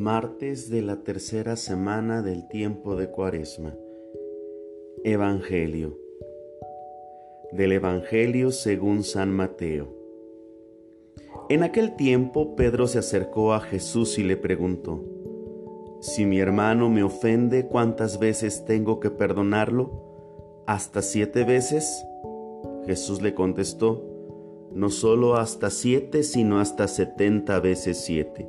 Martes de la tercera semana del tiempo de Cuaresma. Evangelio. Del Evangelio según San Mateo. En aquel tiempo Pedro se acercó a Jesús y le preguntó, Si mi hermano me ofende, ¿cuántas veces tengo que perdonarlo? ¿Hasta siete veces? Jesús le contestó, No solo hasta siete, sino hasta setenta veces siete.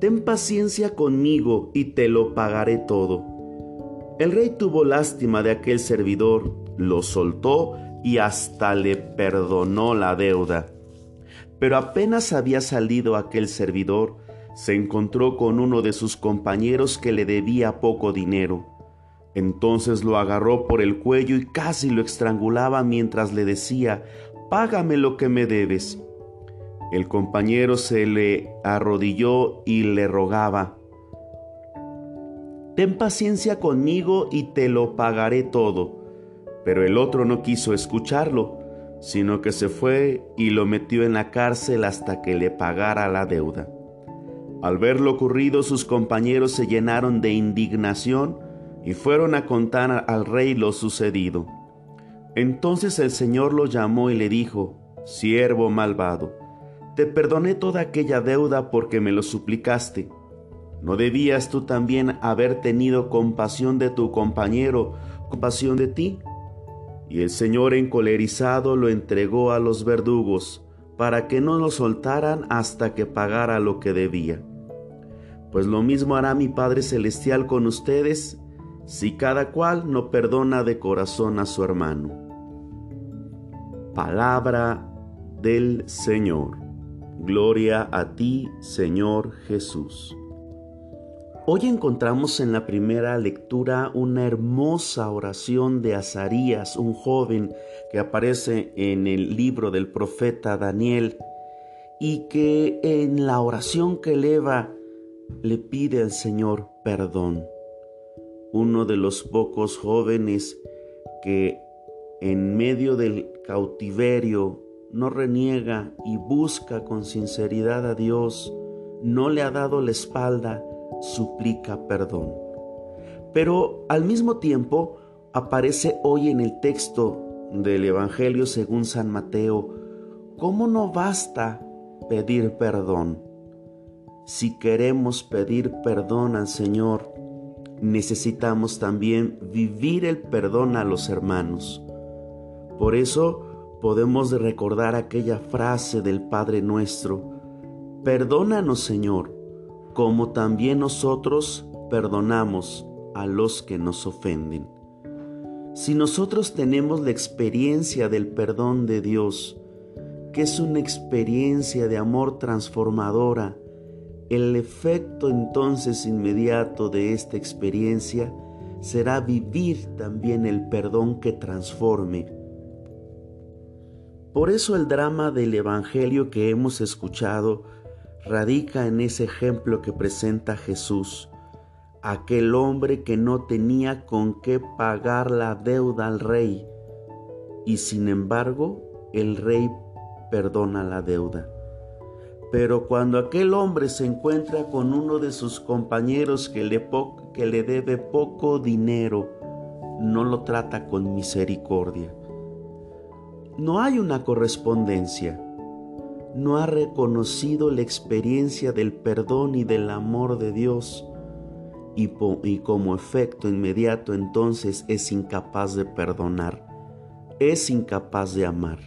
ten paciencia conmigo y te lo pagaré todo. El rey tuvo lástima de aquel servidor, lo soltó y hasta le perdonó la deuda. Pero apenas había salido aquel servidor, se encontró con uno de sus compañeros que le debía poco dinero. Entonces lo agarró por el cuello y casi lo estrangulaba mientras le decía, Págame lo que me debes. El compañero se le arrodilló y le rogaba, Ten paciencia conmigo y te lo pagaré todo. Pero el otro no quiso escucharlo, sino que se fue y lo metió en la cárcel hasta que le pagara la deuda. Al ver lo ocurrido, sus compañeros se llenaron de indignación y fueron a contar al rey lo sucedido. Entonces el Señor lo llamó y le dijo, Siervo malvado, te perdoné toda aquella deuda porque me lo suplicaste. ¿No debías tú también haber tenido compasión de tu compañero, compasión de ti? Y el Señor encolerizado lo entregó a los verdugos, para que no lo soltaran hasta que pagara lo que debía. Pues lo mismo hará mi Padre Celestial con ustedes, si cada cual no perdona de corazón a su hermano. Palabra del Señor. Gloria a ti, Señor Jesús. Hoy encontramos en la primera lectura una hermosa oración de Azarías, un joven que aparece en el libro del profeta Daniel y que en la oración que eleva le pide al Señor perdón. Uno de los pocos jóvenes que en medio del cautiverio no reniega y busca con sinceridad a Dios, no le ha dado la espalda, suplica perdón. Pero al mismo tiempo aparece hoy en el texto del Evangelio según San Mateo, ¿cómo no basta pedir perdón? Si queremos pedir perdón al Señor, necesitamos también vivir el perdón a los hermanos. Por eso, podemos recordar aquella frase del Padre nuestro, perdónanos Señor, como también nosotros perdonamos a los que nos ofenden. Si nosotros tenemos la experiencia del perdón de Dios, que es una experiencia de amor transformadora, el efecto entonces inmediato de esta experiencia será vivir también el perdón que transforme por eso el drama del Evangelio que hemos escuchado radica en ese ejemplo que presenta Jesús, aquel hombre que no tenía con qué pagar la deuda al rey, y sin embargo el rey perdona la deuda. Pero cuando aquel hombre se encuentra con uno de sus compañeros que le, que le debe poco dinero, no lo trata con misericordia no hay una correspondencia. No ha reconocido la experiencia del perdón y del amor de Dios y, como efecto inmediato entonces es incapaz de perdonar, es incapaz de amar.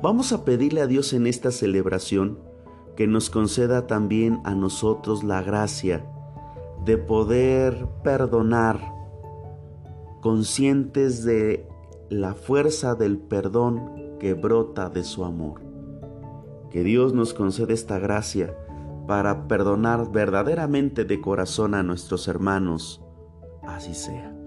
Vamos a pedirle a Dios en esta celebración que nos conceda también a nosotros la gracia de poder perdonar, conscientes de la fuerza del perdón que brota de su amor. Que Dios nos conceda esta gracia para perdonar verdaderamente de corazón a nuestros hermanos. Así sea.